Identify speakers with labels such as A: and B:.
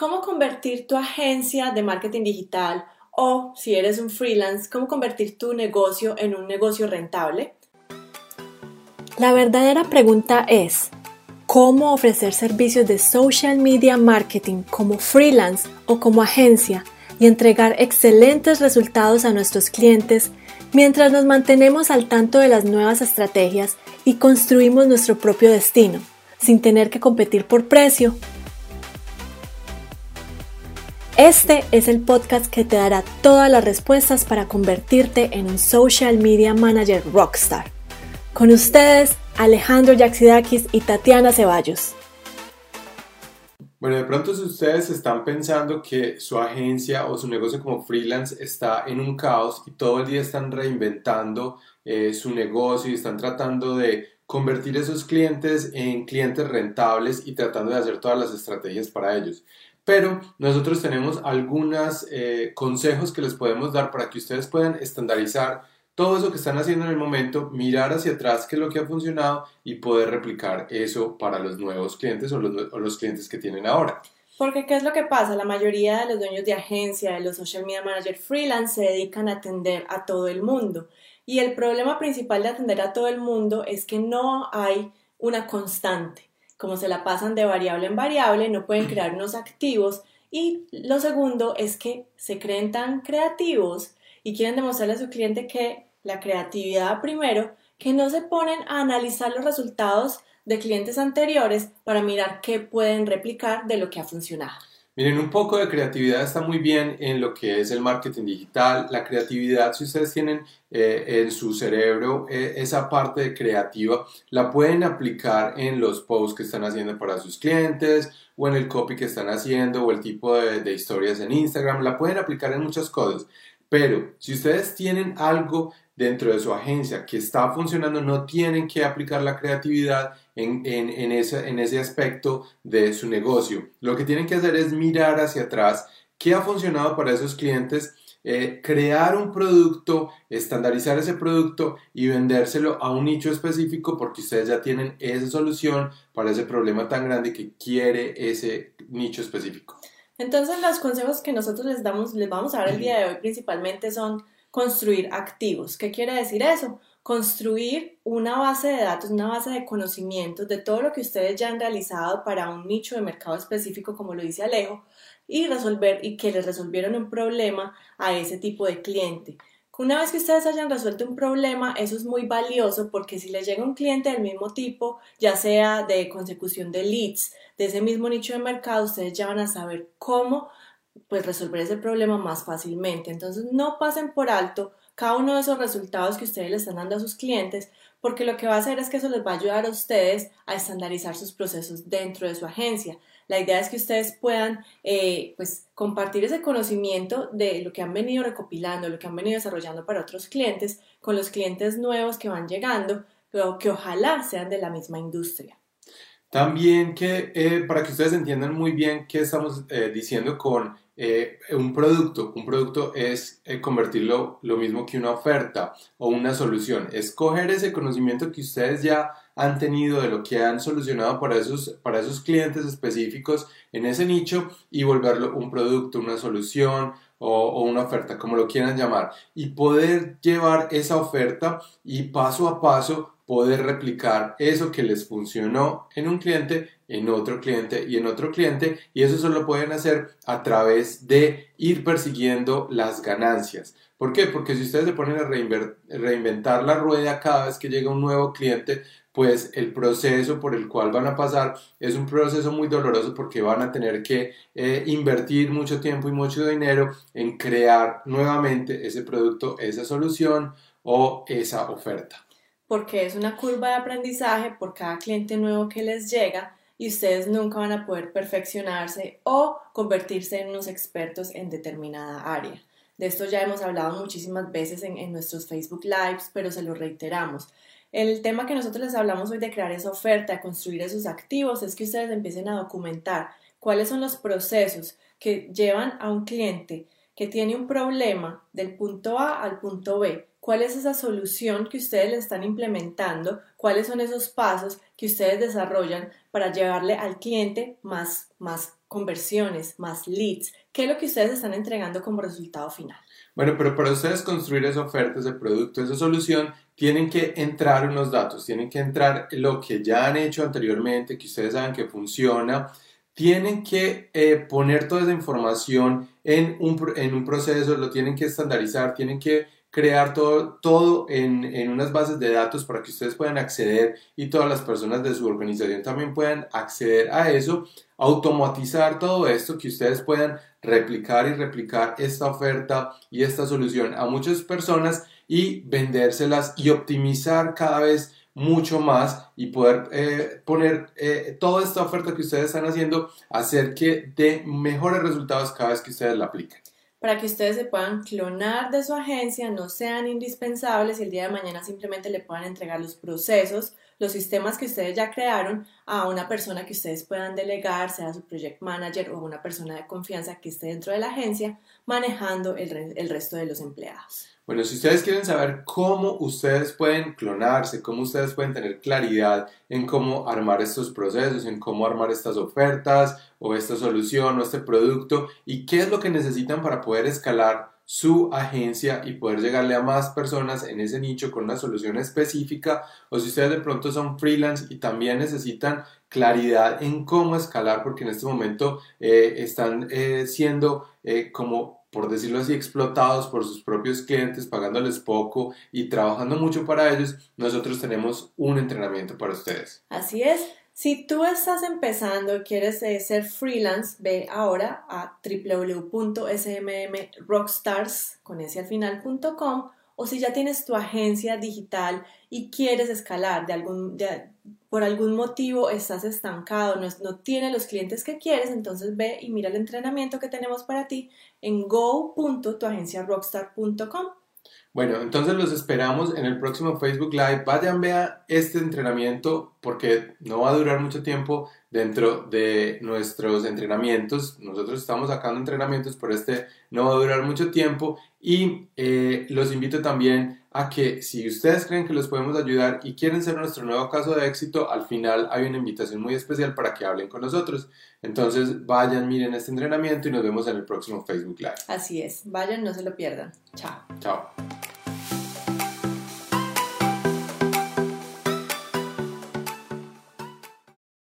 A: ¿Cómo convertir tu agencia de marketing digital o si eres un freelance, cómo convertir tu negocio en un negocio rentable? La verdadera pregunta es, ¿cómo ofrecer servicios de social media marketing como freelance o como agencia y entregar excelentes resultados a nuestros clientes mientras nos mantenemos al tanto de las nuevas estrategias y construimos nuestro propio destino, sin tener que competir por precio este es el podcast que te dará todas las respuestas para convertirte en un social media manager rockstar. Con ustedes, Alejandro Yaxidakis y Tatiana Ceballos.
B: Bueno, de pronto si ustedes están pensando que su agencia o su negocio como freelance está en un caos y todo el día están reinventando eh, su negocio y están tratando de convertir esos clientes en clientes rentables y tratando de hacer todas las estrategias para ellos pero nosotros tenemos algunos eh, consejos que les podemos dar para que ustedes puedan estandarizar todo eso que están haciendo en el momento, mirar hacia atrás qué es lo que ha funcionado y poder replicar eso para los nuevos clientes o los, o los clientes que tienen ahora.
A: Porque ¿qué es lo que pasa? La mayoría de los dueños de agencia, de los social media manager freelance se dedican a atender a todo el mundo. Y el problema principal de atender a todo el mundo es que no hay una constante como se la pasan de variable en variable, no pueden crear unos activos. Y lo segundo es que se creen tan creativos y quieren demostrarle a su cliente que la creatividad primero, que no se ponen a analizar los resultados de clientes anteriores para mirar qué pueden replicar de lo que ha funcionado.
B: Miren, un poco de creatividad está muy bien en lo que es el marketing digital. La creatividad, si ustedes tienen eh, en su cerebro eh, esa parte de creativa, la pueden aplicar en los posts que están haciendo para sus clientes o en el copy que están haciendo o el tipo de, historias en Instagram. La pueden aplicar en muchas cosas. Pero si ustedes tienen algo dentro de su agencia que está funcionando, no tienen que aplicar la creatividad en, ese, en ese aspecto de su negocio. Lo que tienen que hacer es mirar hacia atrás qué ha funcionado para esos clientes, eh, crear un producto, estandarizar ese producto y vendérselo a un nicho específico porque ustedes ya tienen esa solución para ese problema tan grande que quiere ese nicho específico.
A: Entonces los consejos que nosotros les damos, les vamos a dar el día de hoy principalmente son construir activos. ¿Qué quiere decir eso? Construir una base de datos, una base de conocimientos de todo lo que ustedes ya han realizado para un nicho de mercado específico, como lo dice Alejo, y resolver y que les resolvieron un problema a ese tipo de cliente. Una vez que ustedes hayan resuelto un problema, eso es muy valioso porque si les llega un cliente del mismo tipo, ya sea de consecución de leads, de ese mismo nicho de mercado, ustedes ya van a saber cómo pues resolver ese problema más fácilmente. Entonces no pasen por alto cada uno de esos resultados que ustedes le están dando a sus clientes, porque lo que va a hacer es que eso les va a ayudar a ustedes a estandarizar sus procesos dentro de su agencia. La idea es que ustedes puedan eh, pues, compartir ese conocimiento de lo que han venido recopilando, lo que han venido desarrollando para otros clientes, con los clientes nuevos que van llegando, pero que ojalá sean de la misma industria.
B: También que eh, para que ustedes entiendan muy bien qué estamos eh, diciendo con eh, un producto, un producto es convertirlo lo mismo que una oferta o una solución, es coger ese conocimiento que ustedes ya han tenido de lo que han solucionado para esos, para esos clientes específicos en ese nicho y volverlo un producto, una solución o, o, una oferta, como lo quieran llamar, y poder llevar esa oferta y paso a paso poder replicar eso que les funcionó en un cliente, en otro cliente y en otro cliente y eso solo lo pueden hacer a través de ir persiguiendo las ganancias. ¿Por qué? Porque si ustedes se ponen a reinventar la rueda cada vez que llega un nuevo cliente, pues el proceso por el cual van a pasar es un proceso muy doloroso porque van a tener que eh, invertir mucho tiempo y mucho dinero en crear nuevamente ese producto, esa solución o esa oferta
A: porque es una curva de aprendizaje por cada cliente nuevo que les llega y ustedes nunca van a poder perfeccionarse o convertirse en unos expertos en determinada área. De esto ya hemos hablado muchísimas veces en, nuestros Facebook Lives, pero se lo reiteramos. El tema que nosotros les hablamos hoy de crear esa oferta, construir esos activos, es que ustedes empiecen a documentar cuáles son los procesos que llevan a un cliente que tiene un problema del punto A al punto B cuál es esa solución que ustedes le están implementando, cuáles son esos pasos que ustedes desarrollan para llevarle al cliente más, más conversiones, más leads. ¿Qué es lo que ustedes están entregando como resultado final?
B: Bueno, pero para ustedes construir esa oferta, ese producto, esa solución, tienen que entrar unos datos, tienen que entrar lo que ya han hecho anteriormente, que ustedes saben que funciona, tienen que eh, poner toda esa información en un, en un proceso, lo tienen que estandarizar, tienen que crear todo, todo en, en, unas bases de datos para que ustedes puedan acceder y todas las personas de su organización también puedan acceder a eso, automatizar todo esto, que ustedes puedan replicar y replicar esta oferta y esta solución a muchas personas y vendérselas y optimizar cada vez mucho más y poder eh, poner eh, toda esta oferta que ustedes están haciendo hacer que dé mejores resultados cada vez que ustedes la apliquen
A: para que ustedes se puedan clonar de su agencia, no sean indispensables y el día de mañana simplemente le puedan entregar los procesos, los sistemas que ustedes ya crearon a una persona que ustedes puedan delegar, sea su project manager o una persona de confianza que esté dentro de la agencia manejando el, resto de los empleados.
B: Bueno, si ustedes quieren saber cómo ustedes pueden clonarse, cómo ustedes pueden tener claridad en cómo armar estos procesos, en cómo armar estas ofertas o esta solución o este producto y qué es lo que necesitan para poder escalar su agencia y poder llegarle a más personas en ese nicho con una solución específica o si ustedes de pronto son freelance y también necesitan claridad en cómo escalar porque en este momento eh, están eh, siendo eh, como por decirlo así, explotados por sus propios clientes, pagándoles poco y trabajando mucho para ellos, nosotros tenemos un entrenamiento para ustedes.
A: Así es. Si tú estás empezando quieres eh, ser freelance, ve ahora a www.smmrockstars o si ya tienes tu agencia digital y quieres escalar de algún, por algún motivo estás estancado, no, no tienes los clientes que quieres, entonces ve y mira el entrenamiento que tenemos para ti en go.tuagenciarockstar.com.
B: Bueno, entonces los esperamos en el próximo Facebook Live. Vayan, vean este entrenamiento porque no va a durar mucho tiempo dentro de nuestros entrenamientos. Nosotros estamos sacando entrenamientos, pero este no va a durar mucho tiempo. Y eh, los invito también a que si ustedes creen que los podemos ayudar y quieren ser nuestro nuevo caso de éxito, al final hay una invitación muy especial para que hablen con nosotros. Entonces vayan, miren este entrenamiento y nos vemos en el próximo Facebook Live.
A: Así es, vayan, no se lo pierdan. Chao.
B: Chao.